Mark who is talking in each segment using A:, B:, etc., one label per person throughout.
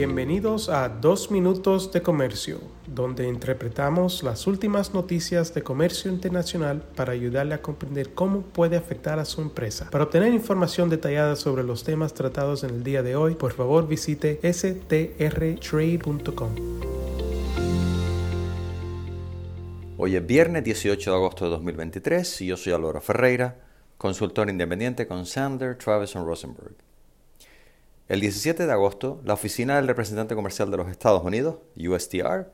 A: Bienvenidos a Dos Minutos de Comercio, donde interpretamos las últimas noticias de comercio internacional para ayudarle a comprender cómo puede afectar a su empresa. Para obtener información detallada sobre los temas tratados en el día de hoy, por favor visite strtrade.com.
B: Hoy es viernes 18 de agosto de 2023 y yo soy Álvaro Ferreira, consultor independiente con Sander, Travis Rosenberg. El 17 de agosto, la Oficina del Representante Comercial de los Estados Unidos, USTR,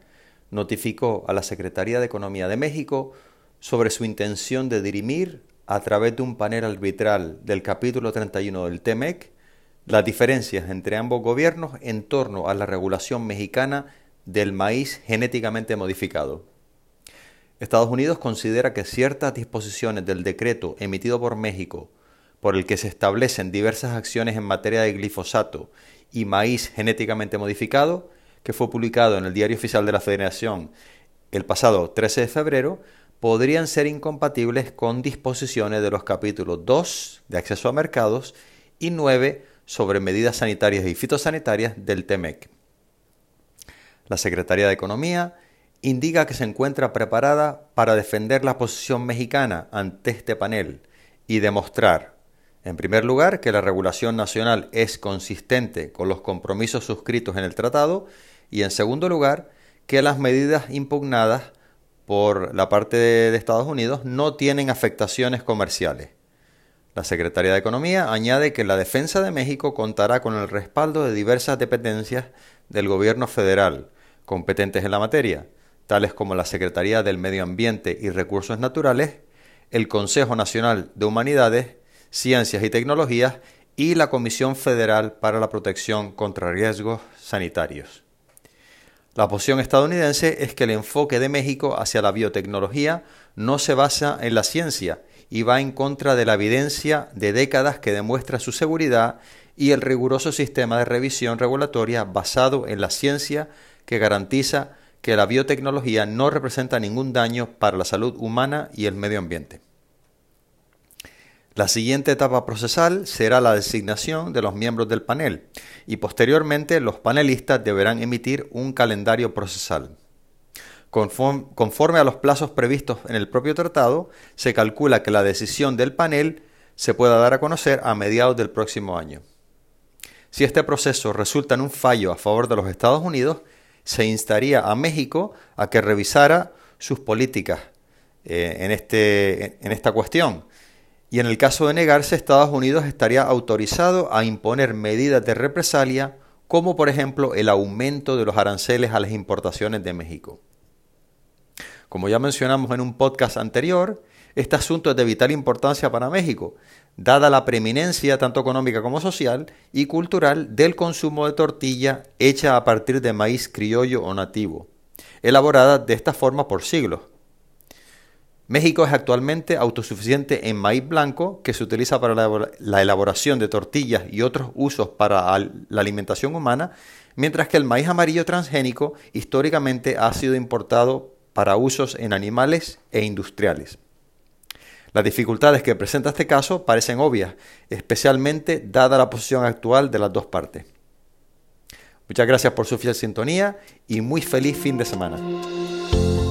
B: notificó a la Secretaría de Economía de México sobre su intención de dirimir, a través de un panel arbitral del capítulo 31 del TEMEC, las diferencias entre ambos gobiernos en torno a la regulación mexicana del maíz genéticamente modificado. Estados Unidos considera que ciertas disposiciones del decreto emitido por México, por el que se establecen diversas acciones en materia de glifosato y maíz genéticamente modificado, que fue publicado en el Diario Oficial de la Federación el pasado 13 de febrero, podrían ser incompatibles con disposiciones de los capítulos 2 de acceso a mercados y 9 sobre medidas sanitarias y fitosanitarias del TEMEC. La Secretaría de Economía indica que se encuentra preparada para defender la posición mexicana ante este panel y demostrar, en primer lugar, que la regulación nacional es consistente con los compromisos suscritos en el tratado y, en segundo lugar, que las medidas impugnadas por la parte de, Estados Unidos no tienen afectaciones comerciales. La Secretaría de Economía añade que la defensa de México contará con el respaldo de diversas dependencias del gobierno federal competentes en la materia, tales como la Secretaría del Medio Ambiente y Recursos Naturales, el Consejo Nacional de Humanidades, Ciencias y Tecnologías y la Comisión Federal para la Protección contra Riesgos Sanitarios. La posición estadounidense es que el enfoque de México hacia la biotecnología no se basa en la ciencia y va en contra de la evidencia de décadas que demuestra su seguridad y el riguroso sistema de revisión regulatoria basado en la ciencia que garantiza que la biotecnología no representa ningún daño para la salud humana y el medio ambiente. La siguiente etapa procesal será la designación de los miembros del panel y posteriormente los panelistas deberán emitir un calendario procesal. Conforme a los plazos previstos en el propio tratado, se calcula que la decisión del panel se pueda dar a conocer a mediados del próximo año. Si este proceso resulta en un fallo a favor de los Estados Unidos, se instaría a México a que revisara sus políticas eh, en, este, en esta cuestión. Y en el caso de negarse, Estados Unidos estaría autorizado a imponer medidas de represalia, como por ejemplo el aumento de los aranceles a las importaciones de México. Como ya mencionamos en un podcast anterior, este asunto es de vital importancia para México, dada la preeminencia tanto económica como social y cultural del consumo de tortilla hecha a partir de maíz criollo o nativo, elaborada de esta forma por siglos. México es actualmente autosuficiente en maíz blanco, que se utiliza para la elaboración de tortillas y otros usos para la alimentación humana, mientras que el maíz amarillo transgénico históricamente ha sido importado para usos en animales e industriales. Las dificultades que presenta este caso parecen obvias, especialmente dada la posición actual de las dos partes. Muchas gracias por su fiel sintonía y muy feliz fin de semana.